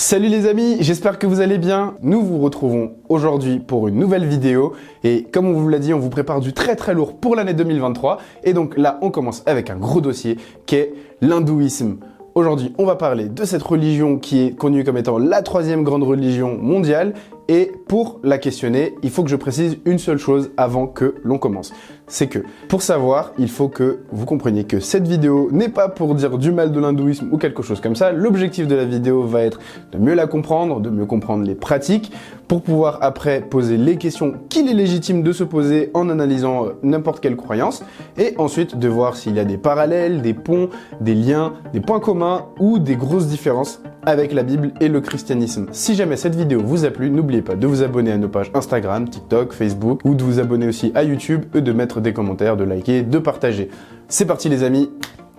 Salut les amis, j'espère que vous allez bien. Nous vous retrouvons aujourd'hui pour une nouvelle vidéo et comme on vous l'a dit, on vous prépare du très très lourd pour l'année 2023 et donc là on commence avec un gros dossier qui est l'hindouisme. Aujourd'hui, on va parler de cette religion qui est connue comme étant la troisième grande religion mondiale et pour la questionner, il faut que je précise une seule chose avant que l'on commence. C'est que pour savoir, il faut que vous compreniez que cette vidéo n'est pas pour dire du mal de l'hindouisme ou quelque chose comme ça. L'objectif de la vidéo va être de mieux la comprendre, de mieux comprendre les pratiques, pour pouvoir après poser les questions qu'il est légitime de se poser en analysant euh, n'importe quelle croyance, et ensuite de voir s'il y a des parallèles, des ponts, des liens, des points communs ou des grosses différences avec la Bible et le christianisme. Si jamais cette vidéo vous a plu, n'oubliez pas de vous abonner à nos pages Instagram, TikTok, Facebook ou de vous abonner aussi à YouTube et de mettre des commentaires, de liker, de partager. C'est parti les amis,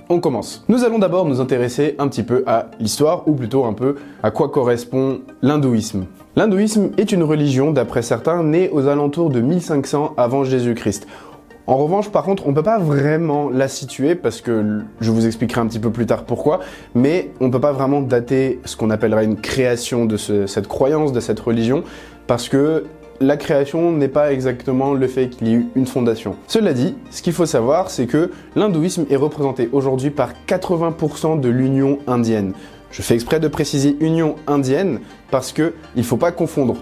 on commence. Nous allons d'abord nous intéresser un petit peu à l'histoire, ou plutôt un peu à quoi correspond l'hindouisme. L'hindouisme est une religion, d'après certains, née aux alentours de 1500 avant Jésus-Christ. En revanche, par contre, on ne peut pas vraiment la situer parce que je vous expliquerai un petit peu plus tard pourquoi, mais on ne peut pas vraiment dater ce qu'on appellera une création de cette croyance, de cette religion, parce que la création n'est pas exactement le fait qu'il y ait eu une fondation. Cela dit, ce qu'il faut savoir, c'est que l'hindouisme est représenté aujourd'hui par 80% de l'Union indienne. Je fais exprès de préciser Union indienne parce que il faut pas confondre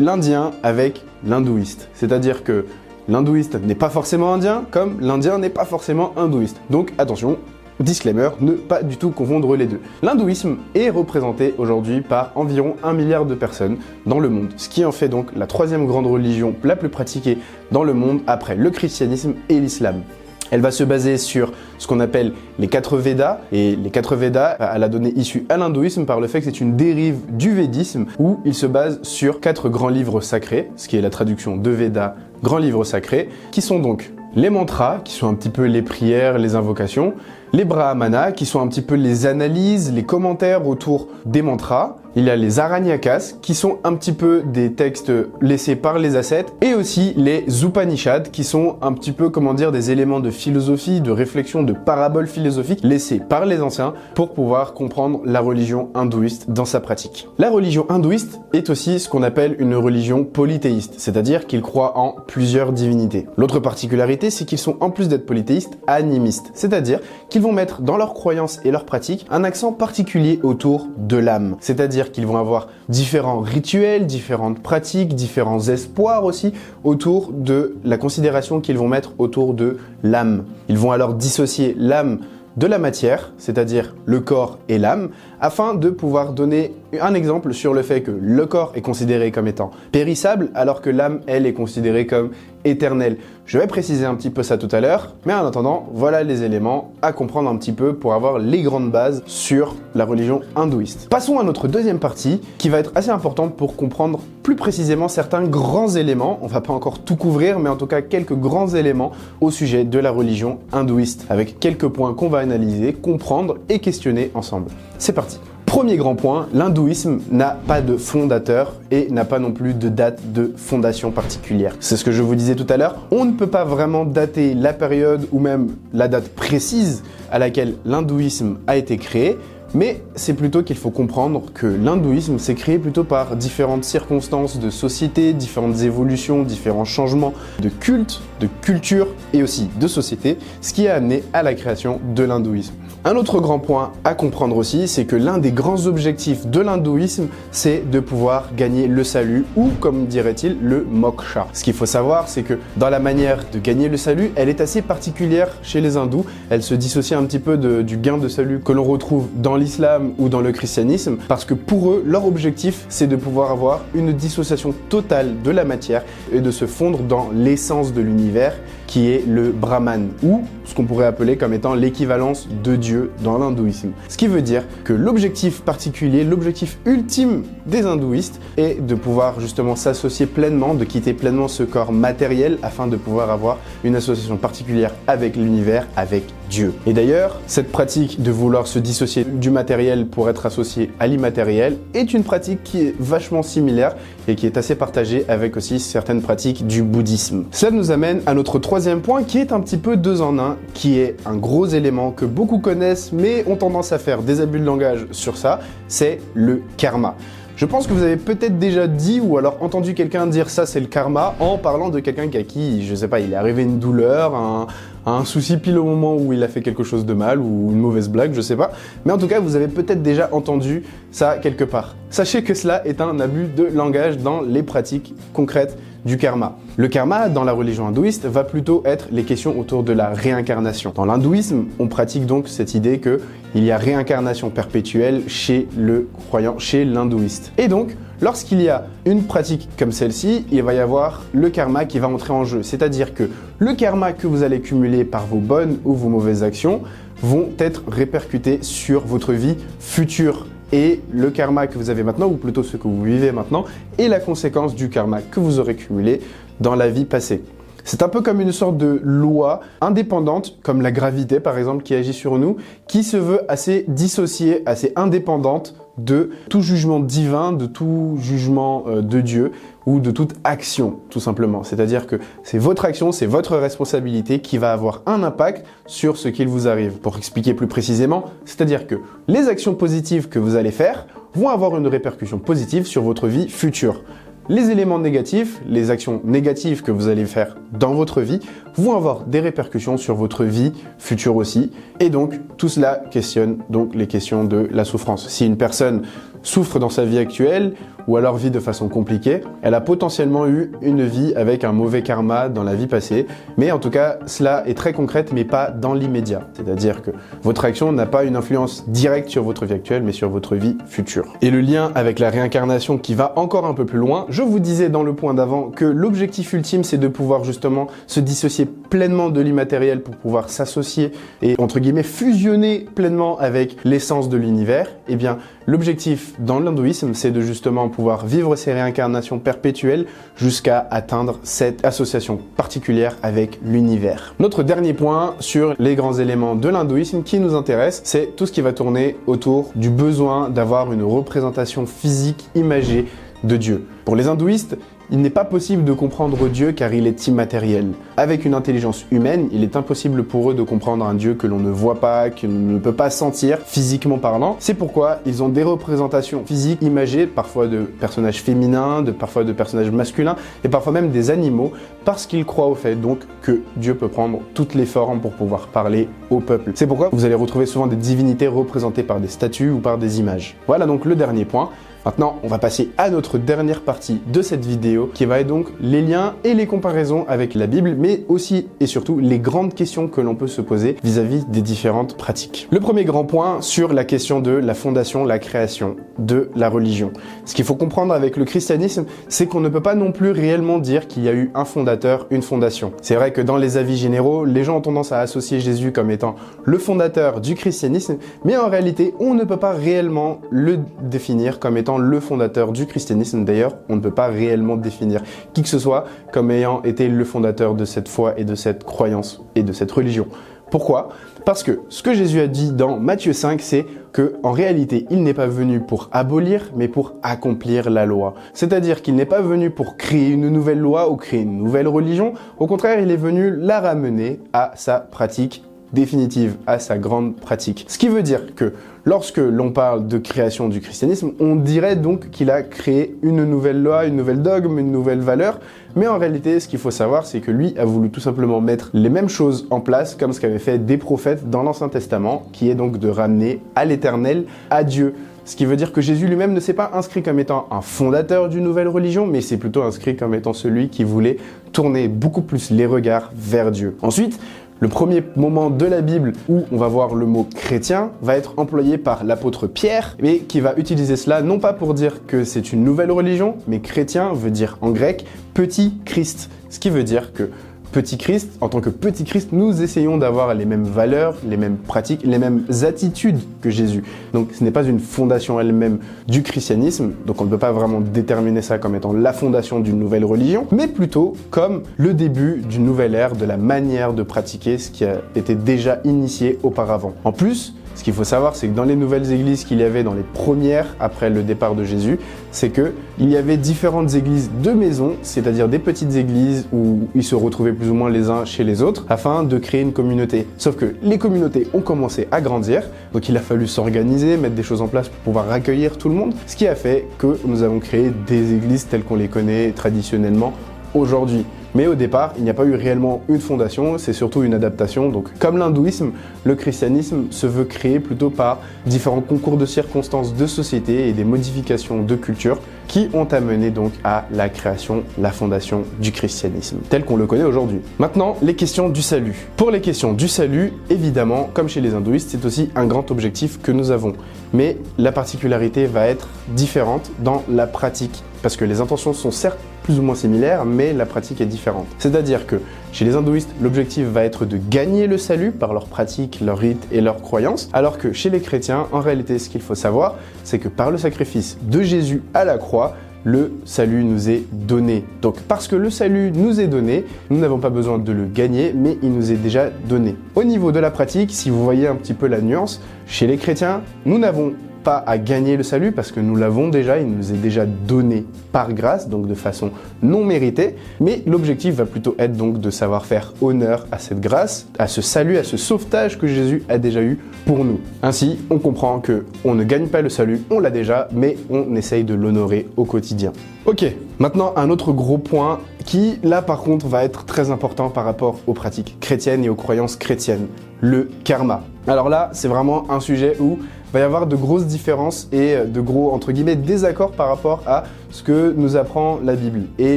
l'indien avec l'hindouiste. C'est-à-dire que L'hindouiste n'est pas forcément indien, comme l'indien n'est pas forcément hindouiste. Donc attention, Disclaimer, ne pas du tout confondre les deux. L'hindouisme est représenté aujourd'hui par environ un milliard de personnes dans le monde, ce qui en fait donc la troisième grande religion la plus pratiquée dans le monde après le christianisme et l'islam. Elle va se baser sur ce qu'on appelle les quatre Védas. Et les quatre Védas, elle a donné issue à l'hindouisme par le fait que c'est une dérive du védisme où il se base sur quatre grands livres sacrés, ce qui est la traduction de Védas, grands livres sacrés, qui sont donc les mantras, qui sont un petit peu les prières, les invocations, les brahmanas, qui sont un petit peu les analyses, les commentaires autour des mantras, il y a les Aranyakas, qui sont un petit peu des textes laissés par les ascètes, et aussi les Upanishads, qui sont un petit peu, comment dire, des éléments de philosophie, de réflexion, de paraboles philosophiques laissés par les anciens pour pouvoir comprendre la religion hindouiste dans sa pratique. La religion hindouiste est aussi ce qu'on appelle une religion polythéiste, c'est-à-dire qu'ils croient en plusieurs divinités. L'autre particularité, c'est qu'ils sont, en plus d'être polythéistes, animistes, c'est-à-dire qu'ils vont mettre dans leurs croyances et leurs pratiques un accent particulier autour de l'âme, c'est-à-dire qu'ils vont avoir différents rituels, différentes pratiques, différents espoirs aussi autour de la considération qu'ils vont mettre autour de l'âme. Ils vont alors dissocier l'âme de la matière, c'est-à-dire le corps et l'âme, afin de pouvoir donner un exemple sur le fait que le corps est considéré comme étant périssable, alors que l'âme, elle, est considérée comme éternelle. Je vais préciser un petit peu ça tout à l'heure, mais en attendant, voilà les éléments à comprendre un petit peu pour avoir les grandes bases sur la religion hindouiste. Passons à notre deuxième partie, qui va être assez importante pour comprendre plus précisément certains grands éléments. On va pas encore tout couvrir, mais en tout cas quelques grands éléments au sujet de la religion hindouiste, avec quelques points qu'on va analyser, comprendre et questionner ensemble. C'est parti. Premier grand point, l'hindouisme n'a pas de fondateur et n'a pas non plus de date de fondation particulière. C'est ce que je vous disais tout à l'heure, on ne peut pas vraiment dater la période ou même la date précise à laquelle l'hindouisme a été créé, mais c'est plutôt qu'il faut comprendre que l'hindouisme s'est créé plutôt par différentes circonstances de société, différentes évolutions, différents changements de culte, de culture et aussi de société, ce qui a amené à la création de l'hindouisme. Un autre grand point à comprendre aussi, c'est que l'un des grands objectifs de l'hindouisme, c'est de pouvoir gagner le salut ou, comme dirait-il, le moksha. Ce qu'il faut savoir, c'est que dans la manière de gagner le salut, elle est assez particulière chez les hindous. Elle se dissocie un petit peu du gain de salut que l'on retrouve dans l'islam ou dans le christianisme, parce que pour eux, leur objectif, c'est de pouvoir avoir une dissociation totale de la matière et de se fondre dans l'essence de l'univers qui est le Brahman, ou ce qu'on pourrait appeler comme étant l'équivalence de Dieu dans l'hindouisme. Ce qui veut dire que l'objectif particulier, l'objectif ultime des hindouistes est de pouvoir justement s'associer pleinement, de quitter pleinement ce corps matériel afin de pouvoir avoir une association particulière avec l'univers, avec Dieu. Et d'ailleurs, cette pratique de vouloir se dissocier du matériel pour être associé à l'immatériel est une pratique qui est vachement similaire et qui est assez partagée avec aussi certaines pratiques du bouddhisme. Cela nous amène à notre troisième point qui est un petit peu deux en un, qui est un gros élément que beaucoup connaissent mais ont tendance à faire des abus de langage sur ça, c'est le karma. Je pense que vous avez peut-être déjà dit ou alors entendu quelqu'un dire ça c'est le karma en parlant de quelqu'un qui a qui, je sais pas, il est arrivé une douleur, un, un souci pile au moment où il a fait quelque chose de mal ou une mauvaise blague, je sais pas. Mais en tout cas, vous avez peut-être déjà entendu ça quelque part. Sachez que cela est un abus de langage dans les pratiques concrètes du karma. Le karma, dans la religion hindouiste, va plutôt être les questions autour de la réincarnation. Dans l'hindouisme, on pratique donc cette idée que il y a réincarnation perpétuelle chez le croyant, chez l'hindouiste. Et donc, lorsqu'il y a une pratique comme celle-ci, il va y avoir le karma qui va entrer en jeu. C'est-à-dire que le karma que vous allez cumuler par vos bonnes ou vos mauvaises actions vont être répercutés sur votre vie future et le karma que vous avez maintenant, ou plutôt ce que vous vivez maintenant, est la conséquence du karma que vous aurez cumulé dans la vie passée. C'est un peu comme une sorte de loi indépendante, comme la gravité par exemple, qui agit sur nous, qui se veut assez dissociée, assez indépendante de tout jugement divin, de tout jugement euh, de Dieu ou de toute action, tout simplement. C'est-à-dire que c'est votre action, c'est votre responsabilité qui va avoir un impact sur ce qu'il vous arrive. Pour expliquer plus précisément, c'est-à-dire que les actions positives que vous allez faire vont avoir une répercussion positive sur votre vie future les éléments négatifs, les actions négatives que vous allez faire dans votre vie vont avoir des répercussions sur votre vie future aussi. Et donc, tout cela questionne donc les questions de la souffrance. Si une personne souffre dans sa vie actuelle ou alors vit de façon compliquée, elle a potentiellement eu une vie avec un mauvais karma dans la vie passée. Mais en tout cas, cela est très concrète, mais pas dans l'immédiat. C'est-à-dire que votre action n'a pas une influence directe sur votre vie actuelle, mais sur votre vie future. Et le lien avec la réincarnation qui va encore un peu plus loin, je vous disais dans le point d'avant que l'objectif ultime, c'est de pouvoir justement se dissocier pleinement de l'immatériel pour pouvoir s'associer et entre guillemets fusionner pleinement avec l'essence de l'univers. Eh bien, l'objectif dans l'hindouisme, c'est de justement pouvoir vivre ces réincarnations perpétuelles jusqu'à atteindre cette association particulière avec l'univers. Notre dernier point sur les grands éléments de l'hindouisme qui nous intéresse, c'est tout ce qui va tourner autour du besoin d'avoir une représentation physique imagée de Dieu. Pour les hindouistes, il n'est pas possible de comprendre Dieu car il est immatériel. Avec une intelligence humaine, il est impossible pour eux de comprendre un Dieu que l'on ne voit pas, que l'on ne peut pas sentir physiquement parlant. C'est pourquoi ils ont des représentations physiques imagées, parfois de personnages féminins, parfois de personnages masculins et parfois même des animaux, parce qu'ils croient au fait donc que Dieu peut prendre toutes les formes pour pouvoir parler au peuple. C'est pourquoi vous allez retrouver souvent des divinités représentées par des statues ou par des images. Voilà donc le dernier point. Maintenant, on va passer à notre dernière partie de cette vidéo qui va être donc les liens et les comparaisons avec la Bible, mais aussi et surtout les grandes questions que l'on peut se poser vis-à-vis des différentes pratiques. Le premier grand point sur la question de la fondation, la création de la religion. Ce qu'il faut comprendre avec le christianisme, c'est qu'on ne peut pas non plus réellement dire qu'il y a eu un fondateur, une fondation. C'est vrai que dans les avis généraux, les gens ont tendance à associer Jésus comme étant le fondateur du christianisme, mais en réalité, on ne peut pas réellement le définir comme étant le fondateur du christianisme. D'ailleurs, on ne peut pas réellement définir qui que ce soit comme ayant été le fondateur de cette foi et de cette croyance et de cette religion. Pourquoi? Parce que ce que Jésus a dit dans Matthieu 5, c'est que en réalité, il n'est pas venu pour abolir, mais pour accomplir la loi. C'est-à-dire qu'il n'est pas venu pour créer une nouvelle loi ou créer une nouvelle religion. Au contraire, il est venu la ramener à sa pratique définitive à sa grande pratique. Ce qui veut dire que lorsque l'on parle de création du christianisme, on dirait donc qu'il a créé une nouvelle loi, une nouvelle dogme, une nouvelle valeur, mais en réalité, ce qu'il faut savoir, c'est que lui a voulu tout simplement mettre les mêmes choses en place comme ce qu'avaient fait des prophètes dans l'Ancien Testament, qui est donc de ramener à l'éternel, à Dieu. Ce qui veut dire que Jésus lui-même ne s'est pas inscrit comme étant un fondateur d'une nouvelle religion, mais c'est plutôt inscrit comme étant celui qui voulait tourner beaucoup plus les regards vers Dieu. Ensuite, le premier moment de la Bible où on va voir le mot chrétien va être employé par l'apôtre Pierre, mais qui va utiliser cela non pas pour dire que c'est une nouvelle religion, mais chrétien veut dire en grec petit Christ, ce qui veut dire que petit Christ, en tant que petit Christ, nous essayons d'avoir les mêmes valeurs, les mêmes pratiques, les mêmes attitudes que Jésus. Donc ce n'est pas une fondation elle-même du christianisme, donc on ne peut pas vraiment déterminer ça comme étant la fondation d'une nouvelle religion, mais plutôt comme le début d'une nouvelle ère de la manière de pratiquer ce qui a été déjà initié auparavant. En plus, ce qu'il faut savoir, c'est que dans les nouvelles églises qu'il y avait dans les premières après le départ de Jésus, c'est que il y avait différentes églises de maison, c'est-à-dire des petites églises où ils se retrouvaient plus ou moins les uns chez les autres, afin de créer une communauté. Sauf que les communautés ont commencé à grandir, donc il a fallu s'organiser, mettre des choses en place pour pouvoir accueillir tout le monde, ce qui a fait que nous avons créé des églises telles qu'on les connaît traditionnellement aujourd'hui. Mais au départ, il n'y a pas eu réellement une fondation, c'est surtout une adaptation. Donc, comme l'hindouisme, le christianisme se veut créer plutôt par différents concours de circonstances de société et des modifications de culture qui ont amené donc à la création, la fondation du christianisme, tel qu'on le connaît aujourd'hui. Maintenant, les questions du salut. Pour les questions du salut, évidemment, comme chez les hindouistes, c'est aussi un grand objectif que nous avons. Mais la particularité va être différente dans la pratique, parce que les intentions sont certes plus ou moins similaires, mais la pratique est différente. C'est-à-dire que chez les hindouistes, l'objectif va être de gagner le salut par leurs pratiques, leurs rites et leurs croyances, alors que chez les chrétiens, en réalité, ce qu'il faut savoir, c'est que par le sacrifice de Jésus à la croix, le salut nous est donné. Donc parce que le salut nous est donné, nous n'avons pas besoin de le gagner, mais il nous est déjà donné. Au niveau de la pratique, si vous voyez un petit peu la nuance, chez les chrétiens, nous n'avons à gagner le salut parce que nous l'avons déjà, il nous est déjà donné par grâce, donc de façon non méritée. Mais l'objectif va plutôt être donc de savoir faire honneur à cette grâce, à ce salut, à ce sauvetage que Jésus a déjà eu pour nous. Ainsi, on comprend que on ne gagne pas le salut, on l'a déjà, mais on essaye de l'honorer au quotidien. Ok, maintenant un autre gros point qui, là par contre, va être très important par rapport aux pratiques chrétiennes et aux croyances chrétiennes, le karma. Alors là, c'est vraiment un sujet où va y avoir de grosses différences et de gros, entre guillemets, désaccords par rapport à ce que nous apprend la Bible et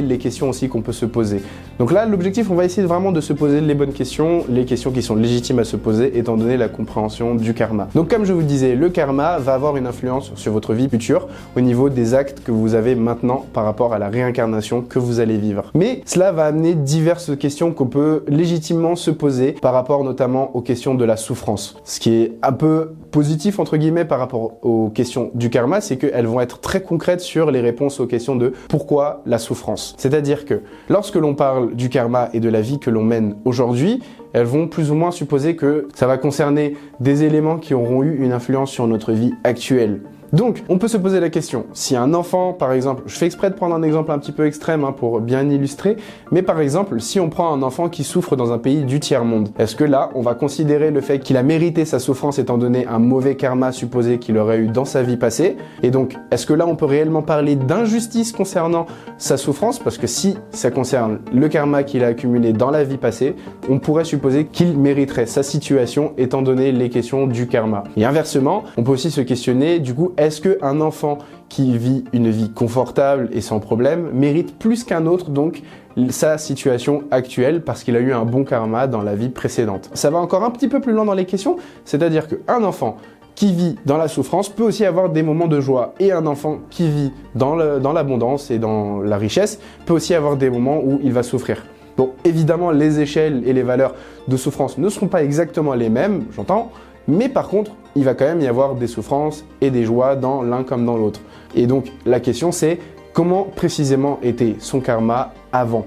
les questions aussi qu'on peut se poser. Donc là, l'objectif, on va essayer vraiment de se poser les bonnes questions, les questions qui sont légitimes à se poser étant donné la compréhension du karma. Donc comme je vous disais, le karma va avoir une influence sur votre vie future au niveau des actes que vous avez maintenant par rapport à la réincarnation que vous allez vivre. Mais cela va amener diverses questions qu'on peut légitimement se poser par rapport notamment aux questions de la souffrance. Ce qui est un peu positif entre guillemets par rapport aux questions du karma, c'est qu'elles vont être très concrètes sur les réponses aux questions de pourquoi la souffrance. C'est-à-dire que lorsque l'on parle du karma et de la vie que l'on mène aujourd'hui, elles vont plus ou moins supposer que ça va concerner des éléments qui auront eu une influence sur notre vie actuelle. Donc, on peut se poser la question, si un enfant, par exemple, je fais exprès de prendre un exemple un petit peu extrême hein, pour bien illustrer, mais par exemple, si on prend un enfant qui souffre dans un pays du tiers-monde, est-ce que là, on va considérer le fait qu'il a mérité sa souffrance étant donné un mauvais karma supposé qu'il aurait eu dans sa vie passée? Et donc, est-ce que là, on peut réellement parler d'injustice concernant sa souffrance? Parce que si ça concerne le karma qu'il a accumulé dans la vie passée, on pourrait supposer qu'il mériterait sa situation étant donné les questions du karma. Et inversement, on peut aussi se questionner, du coup, est-ce qu'un enfant qui vit une vie confortable et sans problème mérite plus qu'un autre donc sa situation actuelle parce qu'il a eu un bon karma dans la vie précédente? Ça va encore un petit peu plus loin dans les questions, c'est-à-dire qu'un enfant qui vit dans la souffrance peut aussi avoir des moments de joie. Et un enfant qui vit dans l'abondance et dans la richesse peut aussi avoir des moments où il va souffrir. Bon, évidemment, les échelles et les valeurs de souffrance ne seront pas exactement les mêmes, j'entends, mais par contre, il va quand même y avoir des souffrances et des joies dans l'un comme dans l'autre. Et donc la question c'est comment précisément était son karma avant?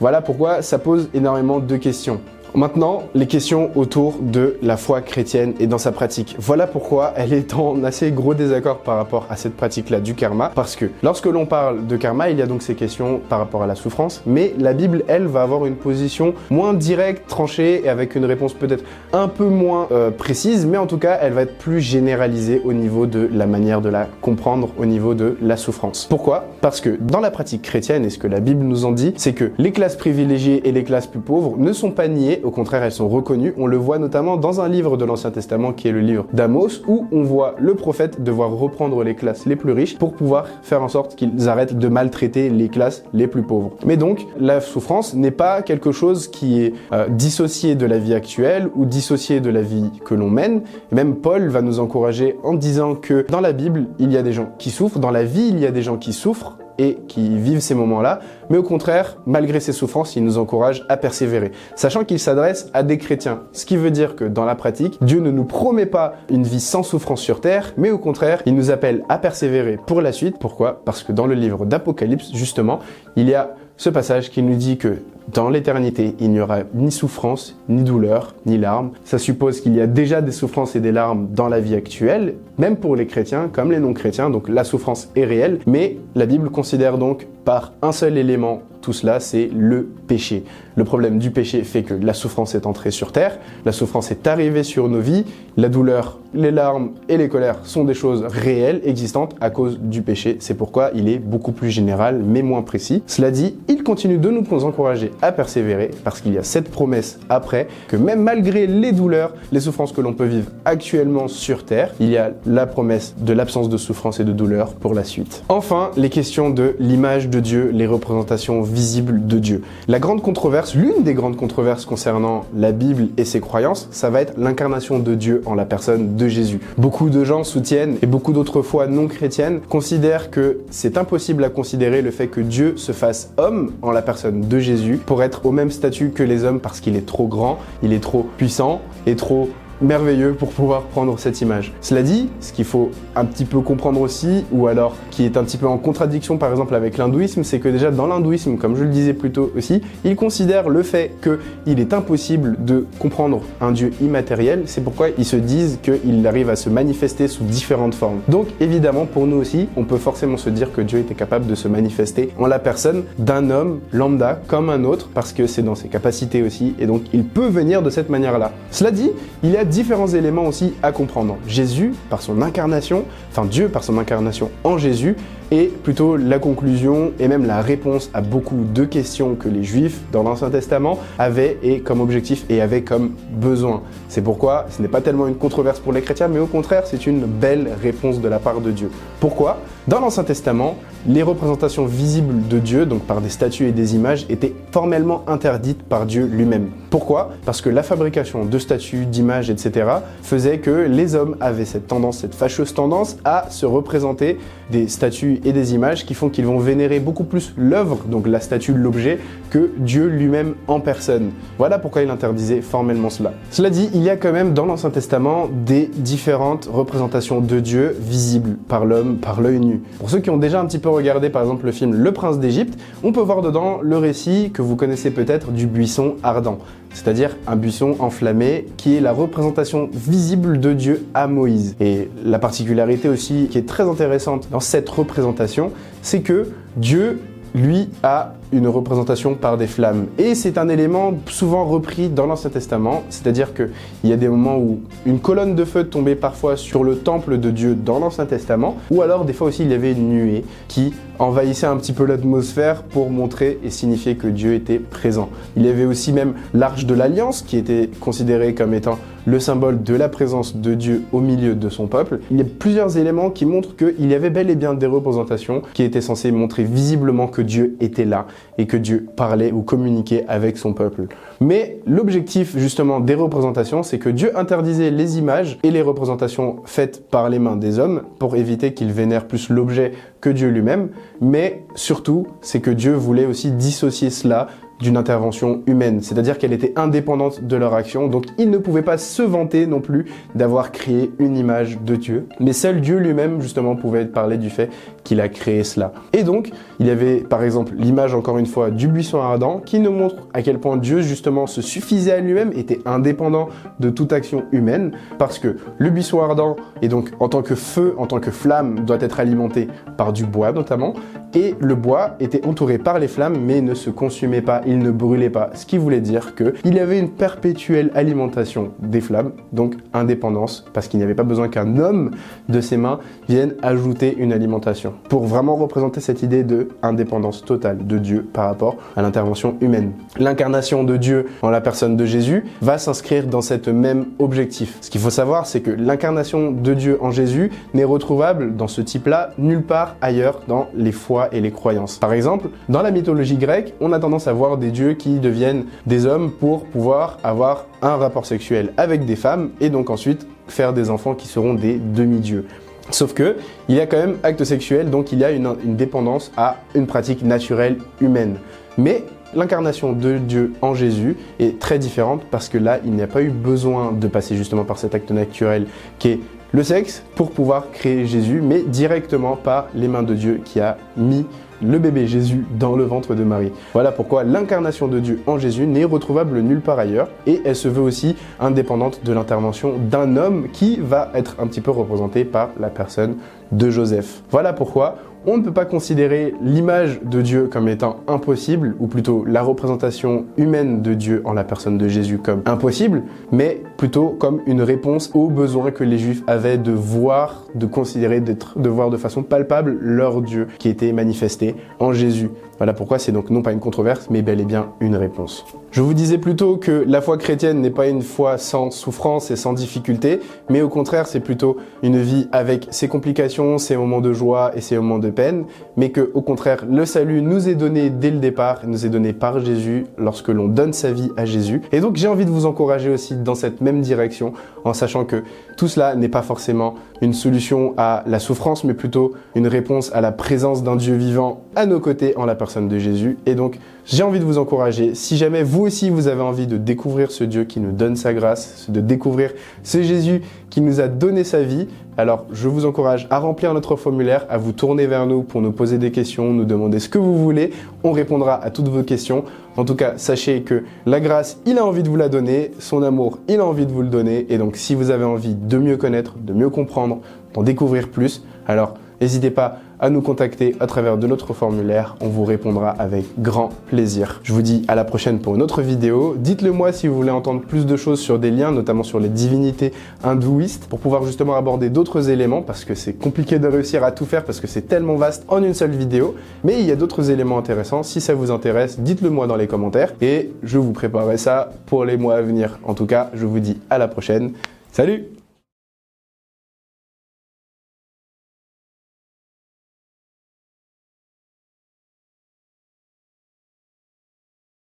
Voilà pourquoi ça pose énormément de questions. Maintenant, les questions autour de la foi chrétienne et dans sa pratique. Voilà pourquoi elle est en assez gros désaccord par rapport à cette pratique-là du karma, parce que lorsque l'on parle de karma, il y a donc ces questions par rapport à la souffrance, mais la Bible, elle, va avoir une position moins directe, tranchée, et avec une réponse peut-être un peu moins euh, précise, mais en tout cas, elle va être plus généralisée au niveau de la manière de la comprendre, au niveau de la souffrance. Pourquoi? Parce que dans la pratique chrétienne, et ce que la Bible nous en dit, c'est que les classes privilégiées et les classes plus pauvres ne sont pas niées au contraire, elles sont reconnues. On le voit notamment dans un livre de l'Ancien Testament qui est le livre d'Amos, où on voit le prophète devoir reprendre les classes les plus riches pour pouvoir faire en sorte qu'ils arrêtent de maltraiter les classes les plus pauvres. Mais donc, la souffrance n'est pas quelque chose qui est euh, dissocié de la vie actuelle ou dissocié de la vie que l'on mène. Même Paul va nous encourager en disant que dans la Bible, il y a des gens qui souffrent, dans la vie, il y a des gens qui souffrent, et qui vivent ces moments-là, mais au contraire, malgré ces souffrances, il nous encourage à persévérer, sachant qu'il s'adresse à des chrétiens. Ce qui veut dire que dans la pratique, Dieu ne nous promet pas une vie sans souffrance sur terre, mais au contraire, il nous appelle à persévérer pour la suite. Pourquoi? Parce que dans le livre d'Apocalypse, justement, il y a ce passage qui nous dit que dans l'éternité, il n'y aura ni souffrance, ni douleur, ni larmes. Ça suppose qu'il y a déjà des souffrances et des larmes dans la vie actuelle, même pour les chrétiens comme les non-chrétiens, donc la souffrance est réelle, mais la Bible considère donc par un seul élément tout cela, c'est le péché. Le problème du péché fait que la souffrance est entrée sur terre, la souffrance est arrivée sur nos vies, la douleur, les larmes et les colères sont des choses réelles, existantes à cause du péché. C'est pourquoi il est beaucoup plus général mais moins précis. Cela dit, il continue de nous encourager à persévérer parce qu'il y a cette promesse après que même malgré les douleurs, les souffrances que l'on peut vivre actuellement sur terre, il y a la promesse de l'absence de souffrance et de douleur pour la suite. Enfin, les questions de l'image de Dieu, les représentations visibles de Dieu. La grande controverse, l'une des grandes controverses concernant la Bible et ses croyances, ça va être l'incarnation de Dieu en la personne de Jésus. Beaucoup de gens soutiennent, et beaucoup d'autres fois non chrétiennes, considèrent que c'est impossible à considérer le fait que Dieu se fasse homme en la personne de Jésus pour être au même statut que les hommes parce qu'il est trop grand, il est trop puissant et trop merveilleux pour pouvoir prendre cette image. Cela dit, ce qu'il faut un petit peu comprendre aussi, ou alors qui est un petit peu en contradiction par exemple avec l'hindouisme, c'est que déjà dans l'hindouisme, comme je le disais plus tôt aussi, ils considèrent le fait qu'il est impossible de comprendre un Dieu immatériel, c'est pourquoi ils se disent qu'il arrive à se manifester sous différentes formes. Donc évidemment, pour nous aussi, on peut forcément se dire que Dieu était capable de se manifester en la personne d'un homme lambda comme un autre, parce que c'est dans ses capacités aussi, et donc il peut venir de cette manière-là. Cela dit, il y différents éléments aussi à comprendre. Jésus, par son incarnation, enfin Dieu par son incarnation en Jésus, est plutôt la conclusion et même la réponse à beaucoup de questions que les Juifs dans l'Ancien Testament avaient et comme objectif et avaient comme besoin. C'est pourquoi ce n'est pas tellement une controverse pour les chrétiens, mais au contraire c'est une belle réponse de la part de Dieu. Pourquoi? Dans l'Ancien Testament, les représentations visibles de Dieu, donc par des statues et des images, étaient formellement interdites par Dieu lui-même. Pourquoi? Parce que la fabrication de statues, d'images, etc. faisait que les hommes avaient cette tendance, cette fâcheuse tendance à se représenter des statues et des images qui font qu'ils vont vénérer beaucoup plus l'œuvre, donc la statue, l'objet, Dieu lui-même en personne. Voilà pourquoi il interdisait formellement cela. Cela dit, il y a quand même dans l'Ancien Testament des différentes représentations de Dieu visibles par l'homme, par l'œil nu. Pour ceux qui ont déjà un petit peu regardé par exemple le film Le Prince d'Égypte, on peut voir dedans le récit que vous connaissez peut-être du buisson ardent, c'est-à-dire un buisson enflammé qui est la représentation visible de Dieu à Moïse. Et la particularité aussi qui est très intéressante dans cette représentation, c'est que Dieu lui a une représentation par des flammes. Et c'est un élément souvent repris dans l'Ancien Testament, c'est-à-dire qu'il y a des moments où une colonne de feu tombait parfois sur le temple de Dieu dans l'Ancien Testament, ou alors des fois aussi il y avait une nuée qui envahissait un petit peu l'atmosphère pour montrer et signifier que Dieu était présent. Il y avait aussi même l'arche de l'alliance qui était considérée comme étant le symbole de la présence de Dieu au milieu de son peuple. Il y a plusieurs éléments qui montrent qu'il y avait bel et bien des représentations qui étaient censées montrer visiblement que Dieu était là et que Dieu parlait ou communiquait avec son peuple. Mais l'objectif justement des représentations, c'est que Dieu interdisait les images et les représentations faites par les mains des hommes pour éviter qu'ils vénèrent plus l'objet que Dieu lui-même, mais surtout, c'est que Dieu voulait aussi dissocier cela d'une intervention humaine, c'est-à-dire qu'elle était indépendante de leur action, donc ils ne pouvaient pas se vanter non plus d'avoir créé une image de Dieu, mais seul Dieu lui-même justement pouvait parler du fait qu'il a créé cela. Et donc, il y avait par exemple l'image encore une fois du buisson ardent qui nous montre à quel point Dieu justement se suffisait à lui-même, était indépendant de toute action humaine, parce que le buisson ardent, et donc en tant que feu, en tant que flamme, doit être alimenté par du bois notamment, et le bois était entouré par les flammes mais ne se consumait pas, il ne brûlait pas, ce qui voulait dire qu'il y avait une perpétuelle alimentation des flammes, donc indépendance, parce qu'il n'y avait pas besoin qu'un homme de ses mains vienne ajouter une alimentation, pour vraiment représenter cette idée de indépendance totale de Dieu par rapport à l'intervention humaine. L'incarnation de Dieu en la personne de Jésus va s'inscrire dans cette même objectif. Ce qu'il faut savoir, c'est que l'incarnation de Dieu en Jésus n'est retrouvable dans ce type-là nulle part ailleurs dans les foi et les croyances. Par exemple, dans la mythologie grecque, on a tendance à voir des dieux qui deviennent des hommes pour pouvoir avoir un rapport sexuel avec des femmes et donc ensuite faire des enfants qui seront des demi-dieux. Sauf que il y a quand même acte sexuel, donc il y a une, une dépendance à une pratique naturelle humaine. Mais l'incarnation de Dieu en Jésus est très différente parce que là, il n'y a pas eu besoin de passer justement par cet acte naturel qui est le sexe pour pouvoir créer Jésus, mais directement par les mains de Dieu qui a mis le bébé Jésus dans le ventre de Marie. Voilà pourquoi l'incarnation de Dieu en Jésus n'est retrouvable nulle part ailleurs et elle se veut aussi indépendante de l'intervention d'un homme qui va être un petit peu représenté par la personne de Joseph. Voilà pourquoi on ne peut pas considérer l'image de Dieu comme étant impossible, ou plutôt la représentation humaine de Dieu en la personne de Jésus comme impossible, mais plutôt comme une réponse aux besoins que les Juifs avaient de voir, de considérer, de voir de façon palpable leur Dieu qui était manifesté en Jésus. Voilà pourquoi c'est donc non pas une controverse, mais bel et bien une réponse. Je vous disais plutôt que la foi chrétienne n'est pas une foi sans souffrance et sans difficulté, mais au contraire c'est plutôt une vie avec ses complications, ses moments de joie et ses moments de peine, mais que au contraire le salut nous est donné dès le départ, nous est donné par Jésus lorsque l'on donne sa vie à Jésus. Et donc j'ai envie de vous encourager aussi dans cette même direction en sachant que tout cela n'est pas forcément une solution à la souffrance, mais plutôt une réponse à la présence d'un Dieu vivant à nos côtés en la de Jésus. Et donc j'ai envie de vous encourager, si jamais vous aussi vous avez envie de découvrir ce Dieu qui nous donne sa grâce, de découvrir ce Jésus qui nous a donné sa vie, alors je vous encourage à remplir notre formulaire, à vous tourner vers nous pour nous poser des questions, nous demander ce que vous voulez. On répondra à toutes vos questions. En tout cas, sachez que la grâce, il a envie de vous la donner, son amour, il a envie de vous le donner. Et donc si vous avez envie de mieux connaître, de mieux comprendre, d'en découvrir plus, alors n'hésitez pas à nous contacter à travers de notre formulaire. On vous répondra avec grand plaisir. Je vous dis à la prochaine pour une autre vidéo. Dites-le moi si vous voulez entendre plus de choses sur des liens, notamment sur les divinités hindouistes, pour pouvoir justement aborder d'autres éléments, parce que c'est compliqué de réussir à tout faire, parce que c'est tellement vaste en une seule vidéo. Mais il y a d'autres éléments intéressants. Si ça vous intéresse, dites-le moi dans les commentaires et je vous préparerai ça pour les mois à venir. En tout cas, je vous dis à la prochaine. Salut